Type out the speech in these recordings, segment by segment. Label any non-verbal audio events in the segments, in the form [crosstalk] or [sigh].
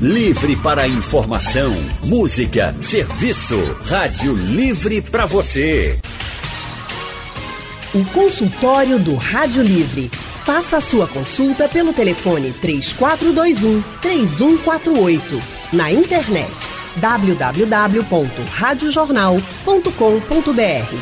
Livre para informação, música, serviço. Rádio Livre para você. O consultório do Rádio Livre. Faça a sua consulta pelo telefone 3421 3148. Na internet www.radiojornal.com.br.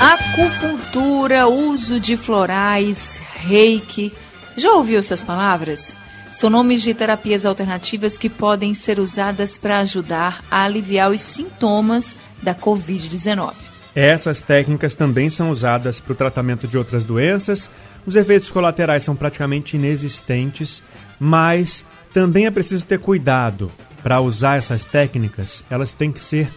Acupuntura, uso de florais, reiki. Já ouviu essas palavras? São nomes de terapias alternativas que podem ser usadas para ajudar a aliviar os sintomas da Covid-19. Essas técnicas também são usadas para o tratamento de outras doenças. Os efeitos colaterais são praticamente inexistentes, mas também é preciso ter cuidado para usar essas técnicas. Elas têm que ser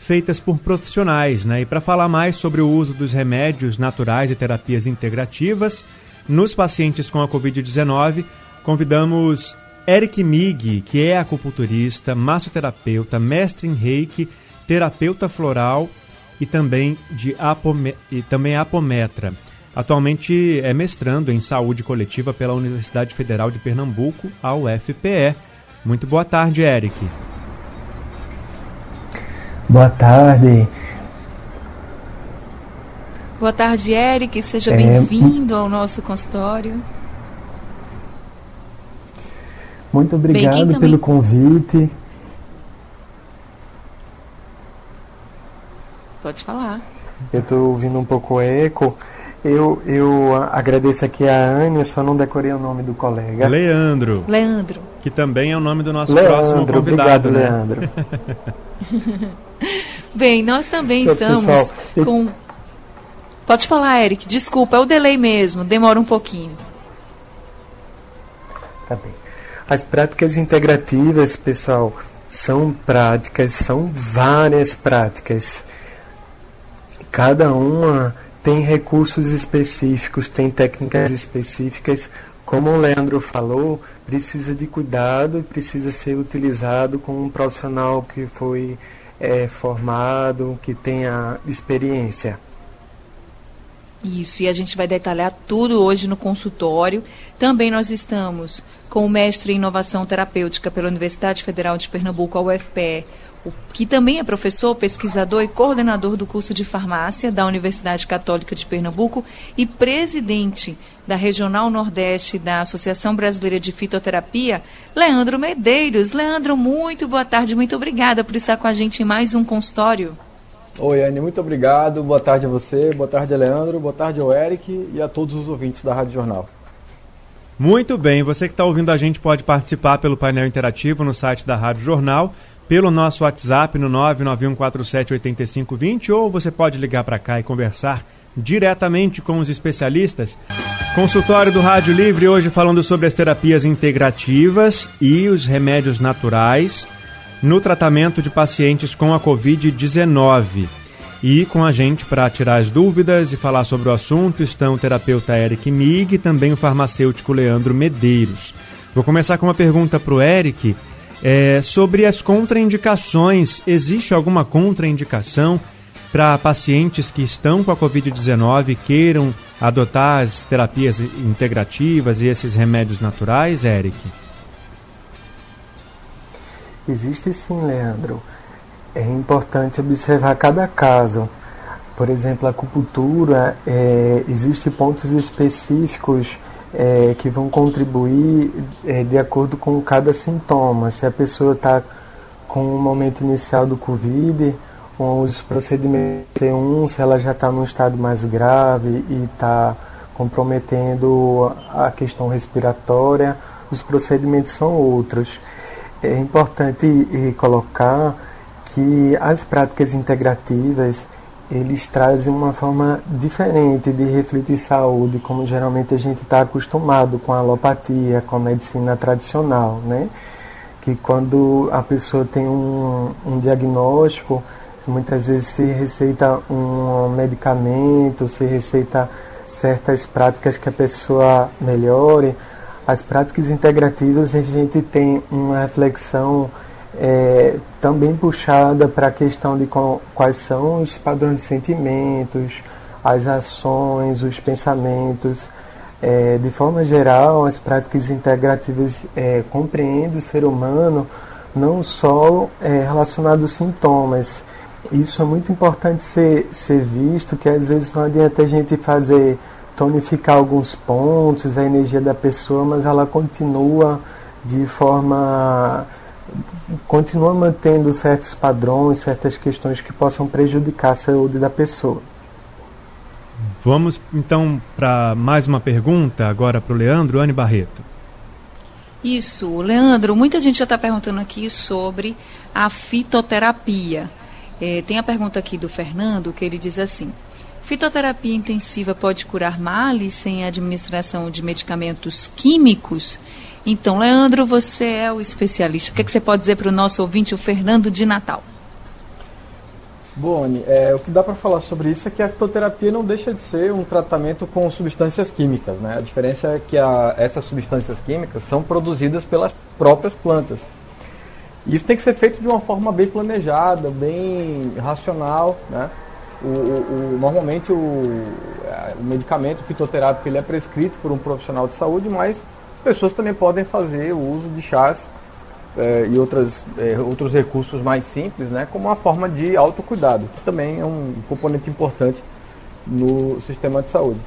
feitas por profissionais, né? E para falar mais sobre o uso dos remédios naturais e terapias integrativas nos pacientes com a Covid-19, convidamos Eric Mig, que é acupunturista, massoterapeuta, mestre em reiki, terapeuta floral e também, de apome e também apometra. Atualmente é mestrando em saúde coletiva pela Universidade Federal de Pernambuco, a UFPE. Muito boa tarde, Eric. Boa tarde. Boa tarde, Eric. Seja é... bem-vindo ao nosso consultório. Muito obrigado Bem, pelo convite. Pode falar. Eu estou ouvindo um pouco eco. Eu, eu agradeço aqui a Anne, eu só não decorei o nome do colega. Leandro. Leandro. Que também é o nome do nosso Leandro, próximo convidado. Obrigado, né? Leandro. [laughs] Bem, nós também estamos pessoal, com. Pode falar, Eric. Desculpa, é o delay mesmo, demora um pouquinho. Tá bem. As práticas integrativas, pessoal, são práticas, são várias práticas. Cada uma tem recursos específicos, tem técnicas específicas. Como o Leandro falou, precisa de cuidado, precisa ser utilizado com um profissional que foi é, formado, que tenha experiência. Isso, e a gente vai detalhar tudo hoje no consultório. Também nós estamos com o mestre em inovação terapêutica pela Universidade Federal de Pernambuco, a UFPE, que também é professor, pesquisador e coordenador do curso de farmácia da Universidade Católica de Pernambuco e presidente da Regional Nordeste da Associação Brasileira de Fitoterapia, Leandro Medeiros. Leandro, muito boa tarde, muito obrigada por estar com a gente em mais um consultório. Oi, Anne, muito obrigado. Boa tarde a você, boa tarde, Leandro, boa tarde ao Eric e a todos os ouvintes da Rádio Jornal. Muito bem, você que está ouvindo a gente pode participar pelo painel interativo no site da Rádio Jornal pelo nosso WhatsApp no 991478520 ou você pode ligar para cá e conversar diretamente com os especialistas. Consultório do Rádio Livre hoje falando sobre as terapias integrativas e os remédios naturais no tratamento de pacientes com a Covid-19. E com a gente para tirar as dúvidas e falar sobre o assunto estão o terapeuta Eric Mig e também o farmacêutico Leandro Medeiros. Vou começar com uma pergunta para o Eric. É, sobre as contraindicações, existe alguma contraindicação para pacientes que estão com a Covid-19 queiram adotar as terapias integrativas e esses remédios naturais, Eric? Existe sim, Leandro. É importante observar cada caso. Por exemplo, a acupuntura, é, existem pontos específicos é, que vão contribuir é, de acordo com cada sintoma. Se a pessoa está com o momento inicial do Covid, os procedimentos T1, se ela já está num estado mais grave e está comprometendo a questão respiratória, os procedimentos são outros. É importante colocar que as práticas integrativas eles trazem uma forma diferente de refletir saúde, como geralmente a gente está acostumado com a alopatia, com a medicina tradicional, né? Que quando a pessoa tem um, um diagnóstico, muitas vezes se receita um medicamento, se receita certas práticas que a pessoa melhore. As práticas integrativas a gente tem uma reflexão é, também puxada para a questão de quais são os padrões de sentimentos, as ações, os pensamentos É, de forma geral, as práticas integrativas é, compreendem o ser humano não só é, relacionado aos sintomas. Isso é muito importante ser, ser visto, que às vezes não adianta a gente fazer tonificar alguns pontos, a energia da pessoa, mas ela continua de forma continua mantendo certos padrões, certas questões que possam prejudicar a saúde da pessoa. Vamos então para mais uma pergunta agora para o Leandro Anne Barreto. Isso, Leandro, muita gente já está perguntando aqui sobre a fitoterapia. É, tem a pergunta aqui do Fernando que ele diz assim: fitoterapia intensiva pode curar males sem administração de medicamentos químicos? Então, Leandro, você é o especialista. O que, é que você pode dizer para o nosso ouvinte, o Fernando de Natal? Boni, é, o que dá para falar sobre isso é que a fitoterapia não deixa de ser um tratamento com substâncias químicas. Né? A diferença é que a, essas substâncias químicas são produzidas pelas próprias plantas. Isso tem que ser feito de uma forma bem planejada, bem racional. Né? O, o, o, normalmente o, o medicamento fitoterápico ele é prescrito por um profissional de saúde, mas as pessoas também podem fazer o uso de chás é, e outras, é, outros recursos mais simples, né, como uma forma de autocuidado, que também é um componente importante no sistema de saúde.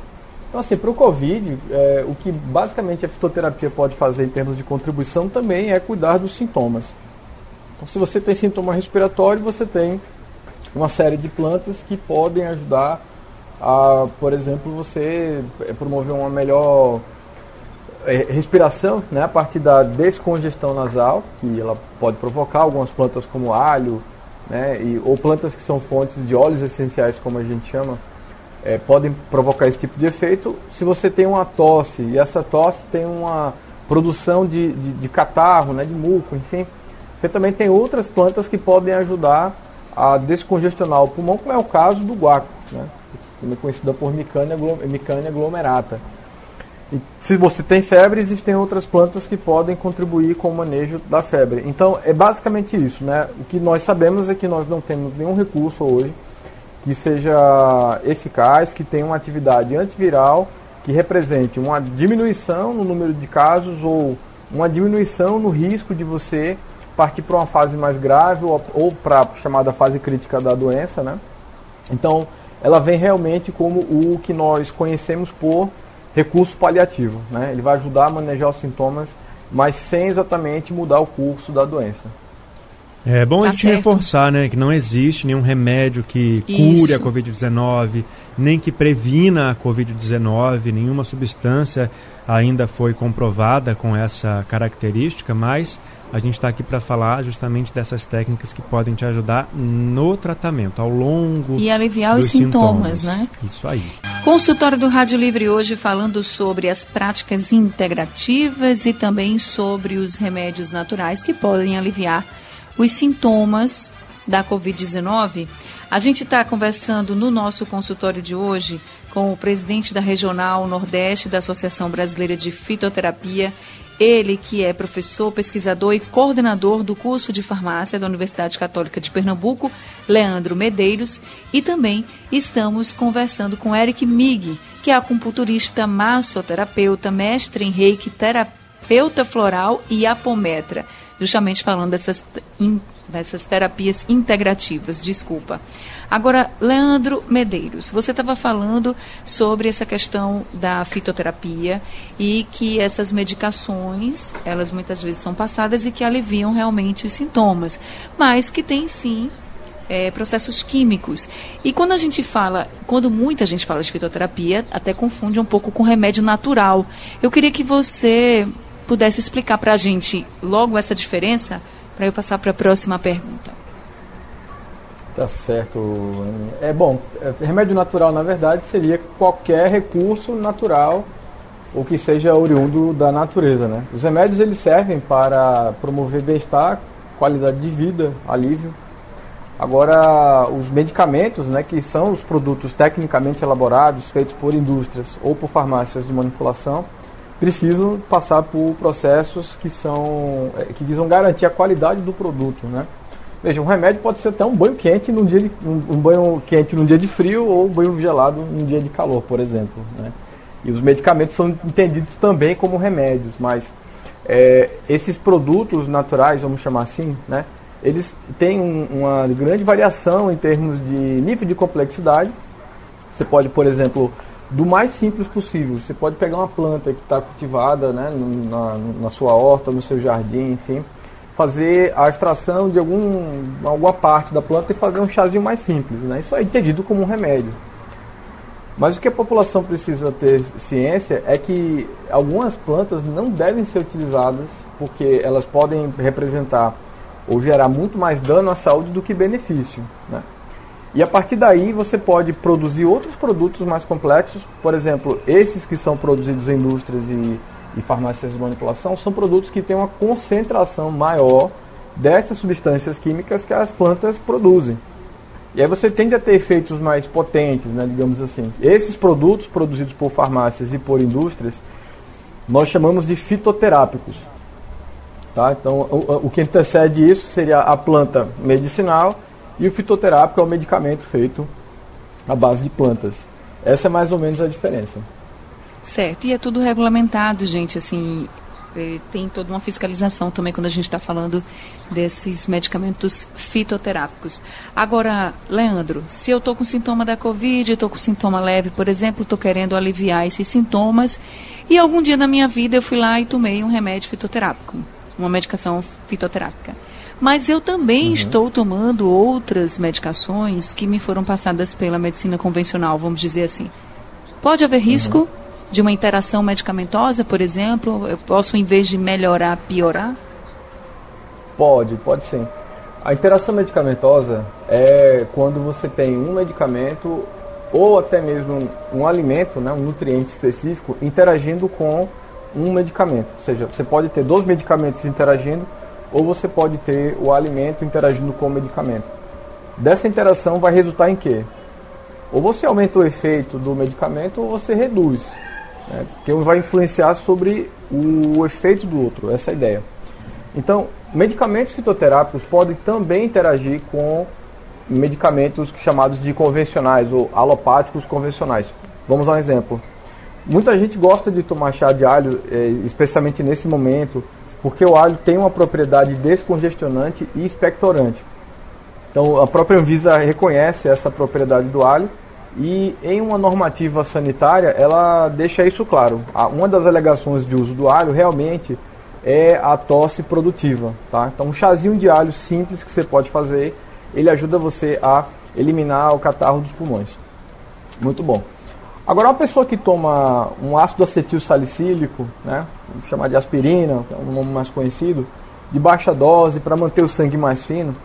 Então, assim, para o Covid, o que basicamente a fitoterapia pode fazer em termos de contribuição também é cuidar dos sintomas. Então, se você tem sintoma respiratório, você tem uma série de plantas que podem ajudar a, por exemplo, você promover uma melhor é, respiração, né, a partir da descongestão nasal, que ela pode provocar algumas plantas como alho, né, e, ou plantas que são fontes de óleos essenciais, como a gente chama, é, podem provocar esse tipo de efeito. Se você tem uma tosse e essa tosse tem uma produção de, de, de catarro, né, de muco, enfim, você também tem outras plantas que podem ajudar a descongestionar o pulmão, como é o caso do guaco, né, também conhecida por Micânia, glomerata. E se você tem febre, existem outras plantas que podem contribuir com o manejo da febre. Então, é basicamente isso. Né? O que nós sabemos é que nós não temos nenhum recurso hoje que seja eficaz, que tenha uma atividade antiviral, que represente uma diminuição no número de casos ou uma diminuição no risco de você partir para uma fase mais grave ou, ou para a chamada fase crítica da doença. Né? Então, ela vem realmente como o que nós conhecemos por recurso paliativo. Né? Ele vai ajudar a manejar os sintomas, mas sem exatamente mudar o curso da doença. É bom tá a gente certo. reforçar né, que não existe nenhum remédio que cure Isso. a Covid-19, nem que previna a Covid-19, nenhuma substância ainda foi comprovada com essa característica, mas a gente está aqui para falar justamente dessas técnicas que podem te ajudar no tratamento, ao longo E aliviar os sintomas, sintomas, né? Isso aí. Consultório do Rádio Livre hoje falando sobre as práticas integrativas e também sobre os remédios naturais que podem aliviar os sintomas da Covid-19. A gente está conversando no nosso consultório de hoje com o presidente da Regional Nordeste da Associação Brasileira de Fitoterapia ele que é professor, pesquisador e coordenador do curso de farmácia da Universidade Católica de Pernambuco, Leandro Medeiros, e também estamos conversando com Eric Mig, que é acupunturista, massoterapeuta, mestre em reiki, terapeuta floral e apometra, justamente falando dessas, dessas terapias integrativas, desculpa. Agora, Leandro Medeiros, você estava falando sobre essa questão da fitoterapia e que essas medicações, elas muitas vezes são passadas e que aliviam realmente os sintomas, mas que tem sim é, processos químicos. E quando a gente fala, quando muita gente fala de fitoterapia, até confunde um pouco com remédio natural. Eu queria que você pudesse explicar para a gente logo essa diferença, para eu passar para a próxima pergunta. Tá certo. É bom, é, remédio natural na verdade seria qualquer recurso natural ou que seja oriundo da natureza, né? Os remédios eles servem para promover bem-estar, qualidade de vida, alívio. Agora, os medicamentos, né, que são os produtos tecnicamente elaborados, feitos por indústrias ou por farmácias de manipulação, precisam passar por processos que são é, que visam garantir a qualidade do produto, né? Veja, um remédio pode ser até um banho quente num dia de, um banho quente num dia de frio ou um banho gelado num dia de calor, por exemplo. Né? E os medicamentos são entendidos também como remédios, mas é, esses produtos naturais, vamos chamar assim, né, eles têm um, uma grande variação em termos de nível de complexidade. Você pode, por exemplo, do mais simples possível, você pode pegar uma planta que está cultivada né, na, na sua horta, no seu jardim, enfim, fazer a extração de algum, alguma parte da planta e fazer um chazinho mais simples. Né? Isso é entendido como um remédio. Mas o que a população precisa ter ciência é que algumas plantas não devem ser utilizadas porque elas podem representar ou gerar muito mais dano à saúde do que benefício. Né? E a partir daí você pode produzir outros produtos mais complexos, por exemplo, esses que são produzidos em indústrias e, e farmácias de manipulação são produtos que têm uma concentração maior dessas substâncias químicas que as plantas produzem. E aí você tende a ter efeitos mais potentes, né, digamos assim. Esses produtos produzidos por farmácias e por indústrias, nós chamamos de fitoterápicos. Tá? Então, o, o que antecede isso seria a planta medicinal e o fitoterápico é o medicamento feito à base de plantas. Essa é mais ou menos a diferença. Certo, e é tudo regulamentado, gente, assim, é, tem toda uma fiscalização também quando a gente está falando desses medicamentos fitoterápicos. Agora, Leandro, se eu estou com sintoma da Covid, estou com sintoma leve, por exemplo, estou querendo aliviar esses sintomas, e algum dia na minha vida eu fui lá e tomei um remédio fitoterápico, uma medicação fitoterápica. Mas eu também uhum. estou tomando outras medicações que me foram passadas pela medicina convencional, vamos dizer assim. Pode haver risco? Uhum de uma interação medicamentosa, por exemplo? Eu posso, em vez de melhorar, piorar? Pode, pode sim. A interação medicamentosa é quando você tem um medicamento ou até mesmo um alimento, né, um nutriente específico, interagindo com um medicamento. Ou seja, você pode ter dois medicamentos interagindo ou você pode ter o alimento interagindo com o medicamento. Dessa interação vai resultar em quê? Ou você aumenta o efeito do medicamento ou você reduz né, que vai influenciar sobre o efeito do outro, essa é a ideia. Então, medicamentos fitoterápicos podem também interagir com medicamentos chamados de convencionais ou alopáticos convencionais. Vamos a um exemplo. Muita gente gosta de tomar chá de alho, é, especialmente nesse momento, porque o alho tem uma propriedade descongestionante e expectorante. Então, a própria Anvisa reconhece essa propriedade do alho e em uma normativa sanitária, ela deixa isso claro. Uma das alegações de uso do alho realmente é a tosse produtiva. Tá? Então, um chazinho de alho simples que você pode fazer, ele ajuda você a eliminar o catarro dos pulmões. Muito bom. Agora, uma pessoa que toma um ácido acetil salicílico, né, vamos chamar de aspirina, é um nome mais conhecido, de baixa dose para manter o sangue mais fino,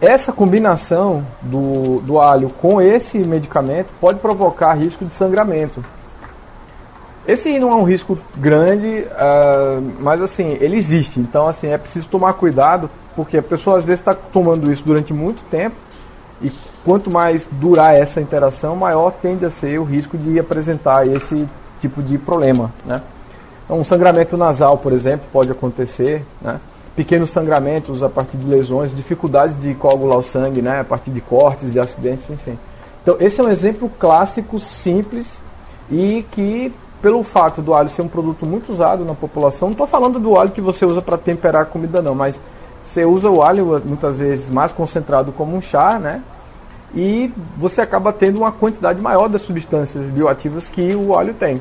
essa combinação do, do alho com esse medicamento pode provocar risco de sangramento. Esse não é um risco grande, uh, mas assim, ele existe. Então, assim, é preciso tomar cuidado, porque a pessoa às vezes está tomando isso durante muito tempo e quanto mais durar essa interação, maior tende a ser o risco de apresentar esse tipo de problema, né? Então, um sangramento nasal, por exemplo, pode acontecer, né? pequenos sangramentos a partir de lesões, dificuldades de coagular o sangue, né, a partir de cortes, de acidentes, enfim. Então, esse é um exemplo clássico, simples e que, pelo fato do alho ser um produto muito usado na população, não estou falando do alho que você usa para temperar a comida, não, mas você usa o alho muitas vezes mais concentrado como um chá, né? E você acaba tendo uma quantidade maior das substâncias bioativas que o óleo tem.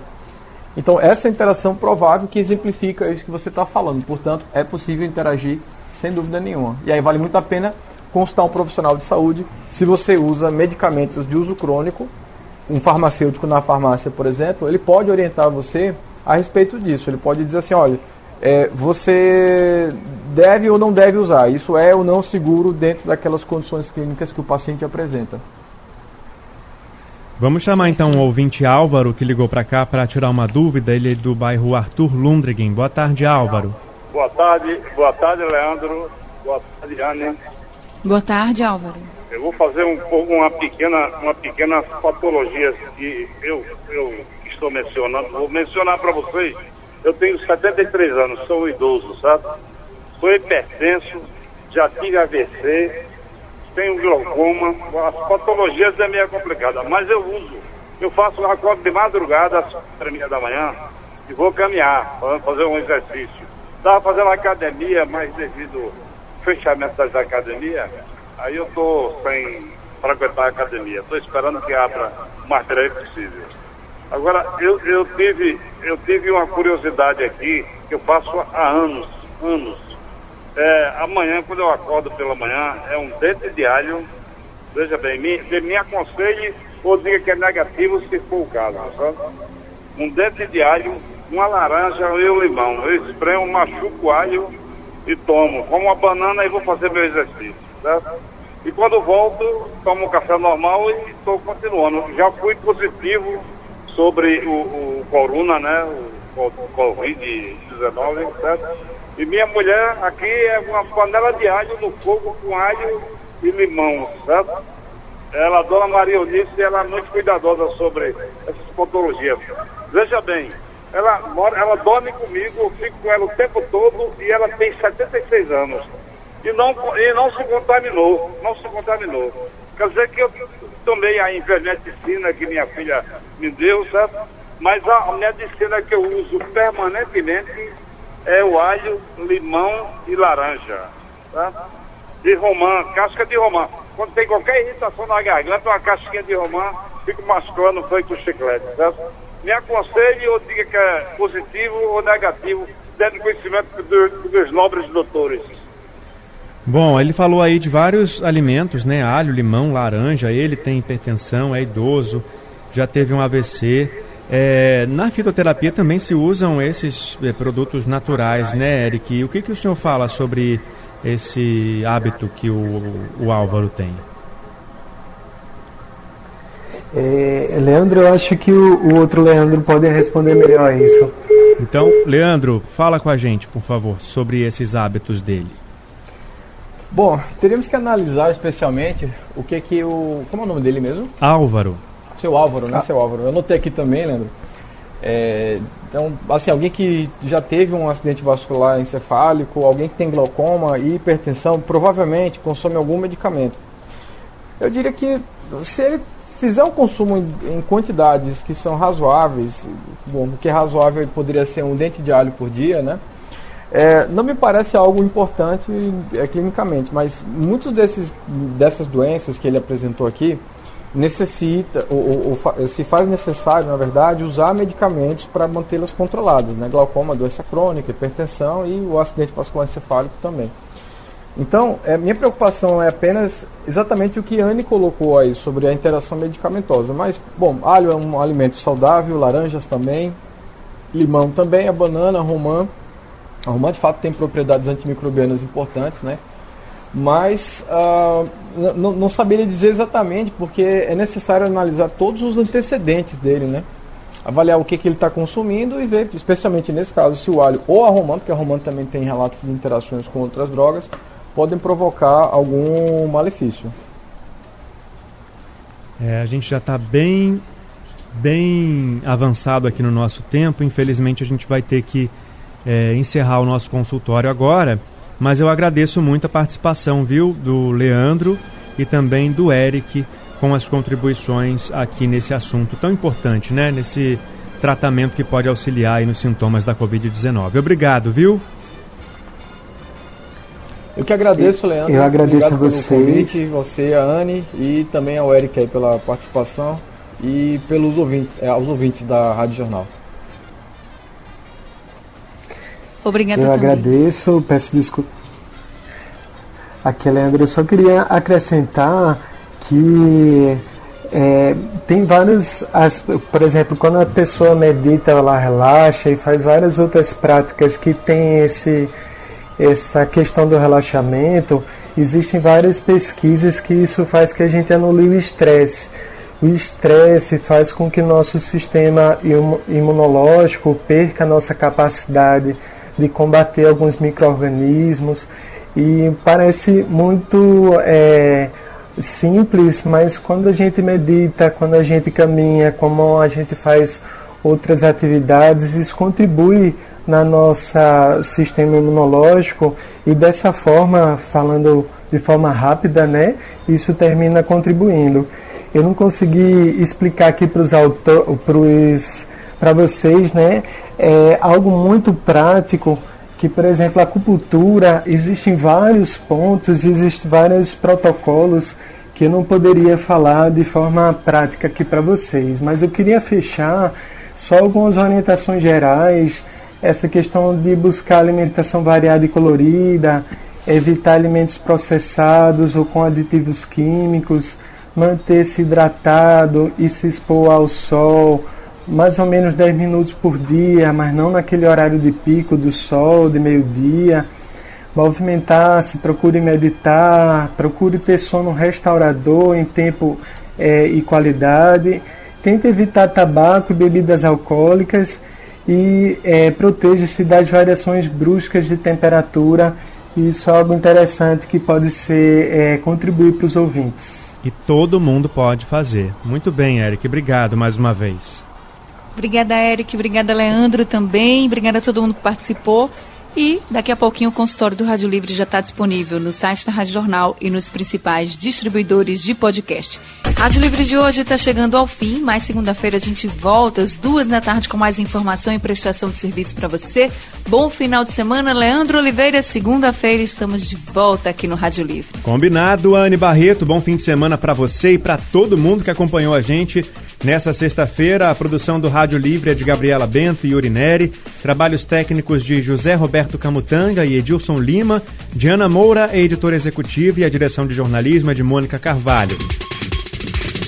Então, essa interação provável que exemplifica isso que você está falando. Portanto, é possível interagir sem dúvida nenhuma. E aí vale muito a pena consultar um profissional de saúde se você usa medicamentos de uso crônico. Um farmacêutico na farmácia, por exemplo, ele pode orientar você a respeito disso. Ele pode dizer assim: olha, é, você deve ou não deve usar. Isso é ou não seguro dentro daquelas condições clínicas que o paciente apresenta. Vamos chamar então o ouvinte Álvaro, que ligou para cá para tirar uma dúvida. Ele é do bairro Arthur Lundringen. Boa tarde, Álvaro. Boa tarde, boa tarde, Leandro. Boa tarde, Anne. Boa tarde, Álvaro. Eu vou fazer um pouco uma pequena, uma pequena patologia que eu, eu estou mencionando. Vou mencionar para vocês. Eu tenho 73 anos, sou idoso, sabe? Sou hipertenso, já tive AVC, tenho glaucoma, as patologias é meio complicada, mas eu uso Eu faço um acordo de madrugada, às quatro da manhã, e vou caminhar, fazer um exercício. Estava fazendo academia, mas devido ao fechamento das academias, aí eu estou sem frequentar a academia. Estou esperando que abra o mais breve possível. Agora, eu, eu, tive, eu tive uma curiosidade aqui, que eu faço há anos, anos. É, amanhã, quando eu acordo pela manhã, é um dente de alho. Veja bem, me, me aconselhe ou diga que é negativo se for o caso, sabe? Um dente de alho, uma laranja e um limão. Eu espremo, machuco o alho e tomo. Como uma banana e vou fazer meu exercício, certo? E quando volto, tomo um café normal e estou continuando. Já fui positivo sobre o, o corona, né? O Covid-19, certo? E minha mulher aqui é uma panela de alho no fogo com alho e limão, certo? Ela, a dona Maria Eunice, ela é muito cuidadosa sobre essas patologias. Veja bem, ela, mora, ela dorme comigo, eu fico com ela o tempo todo e ela tem 76 anos e não, e não se contaminou, não se contaminou. Quer dizer que eu tomei a ivermectina que minha filha me deu, certo? Mas a medicina que eu uso permanentemente é o alho, limão e laranja, certo? De romã, casca de romã. Quando tem qualquer irritação na garganta, uma casquinha de romã, fico mascando feito chiclete, certo? Me aconselhe ou diga que é positivo ou negativo, dentro do conhecimento dos nobres doutores. Bom, ele falou aí de vários alimentos, né? Alho, limão, laranja. Ele tem hipertensão, é idoso, já teve um AVC. É, na fitoterapia também se usam esses é, produtos naturais, né, Eric? E o que, que o senhor fala sobre esse hábito que o, o Álvaro tem? É, Leandro, eu acho que o, o, outro Leandro pode responder melhor isso. Então, Leandro, fala com a gente, por favor, sobre esses hábitos dele. Bom, teríamos que analisar especialmente o que que o. Como é o nome dele mesmo? Álvaro. Seu Álvaro, né? Ah. Seu Álvaro. Eu notei aqui também, Leandro. É, então, assim, alguém que já teve um acidente vascular encefálico, alguém que tem glaucoma e hipertensão, provavelmente consome algum medicamento. Eu diria que se ele fizer um consumo em, em quantidades que são razoáveis, bom, o que é razoável poderia ser um dente de alho por dia, né? É, não me parece algo importante é, clinicamente, mas muitos desses dessas doenças que ele apresentou aqui necessita ou, ou, se faz necessário, na verdade, usar medicamentos para mantê-las controladas, né? Glaucoma, doença crônica, hipertensão e o acidente vascular encefálico também. Então, é, minha preocupação é apenas exatamente o que a Anne colocou aí sobre a interação medicamentosa. Mas, bom, alho é um alimento saudável, laranjas também, limão também, a banana, a romã a romã de fato tem propriedades antimicrobianas importantes, né? Mas uh, não saberia dizer exatamente, porque é necessário analisar todos os antecedentes dele, né? Avaliar o que, que ele está consumindo e ver, especialmente nesse caso, se o alho ou a romã, porque a romã também tem relatos de interações com outras drogas, podem provocar algum malefício. É, a gente já está bem, bem avançado aqui no nosso tempo. Infelizmente, a gente vai ter que é, encerrar o nosso consultório agora, mas eu agradeço muito a participação, viu, do Leandro e também do Eric com as contribuições aqui nesse assunto tão importante, né? Nesse tratamento que pode auxiliar aí nos sintomas da Covid-19. Obrigado, viu? Eu que agradeço, Leandro. Eu agradeço Obrigado a você. Convite, você, a Anne e também ao Eric aí pela participação e pelos ouvintes, é, aos ouvintes da Rádio Jornal. Obrigada Eu também. agradeço, peço desculpa. Aqui, Leandro, eu só queria acrescentar que é, tem vários, as, por exemplo, quando a pessoa medita, ela relaxa e faz várias outras práticas que tem esse, essa questão do relaxamento, existem várias pesquisas que isso faz que a gente anule o estresse. O estresse faz com que nosso sistema imunológico perca a nossa capacidade de combater alguns micro-organismos e parece muito é, simples, mas quando a gente medita, quando a gente caminha, como a gente faz outras atividades, isso contribui na nossa sistema imunológico e dessa forma, falando de forma rápida, né, isso termina contribuindo. eu não consegui explicar aqui para os para vocês, né? É algo muito prático que, por exemplo, a acupuntura, existem vários pontos, existem vários protocolos que eu não poderia falar de forma prática aqui para vocês, mas eu queria fechar só algumas orientações gerais, essa questão de buscar alimentação variada e colorida, evitar alimentos processados ou com aditivos químicos, manter-se hidratado e se expor ao sol, mais ou menos 10 minutos por dia, mas não naquele horário de pico do sol, de meio-dia. Movimentar-se, procure meditar, procure ter sono restaurador em tempo é, e qualidade. Tente evitar tabaco e bebidas alcoólicas e é, proteja-se das variações bruscas de temperatura. Isso é algo interessante que pode ser é, contribuir para os ouvintes. E todo mundo pode fazer. Muito bem, Eric. Obrigado mais uma vez. Obrigada, Eric. Obrigada, Leandro, também. Obrigada a todo mundo que participou. E daqui a pouquinho o consultório do Rádio Livre já está disponível no site da Rádio Jornal e nos principais distribuidores de podcast. Rádio Livre de hoje está chegando ao fim, mas segunda-feira a gente volta às duas da tarde com mais informação e prestação de serviço para você. Bom final de semana, Leandro Oliveira. Segunda-feira estamos de volta aqui no Rádio Livre. Combinado, Anne Barreto. Bom fim de semana para você e para todo mundo que acompanhou a gente Nessa sexta-feira, a produção do Rádio Livre é de Gabriela Bento e Urineri, trabalhos técnicos de José Roberto Camutanga e Edilson Lima, Diana Moura é editora executiva e a direção de jornalismo é de Mônica Carvalho.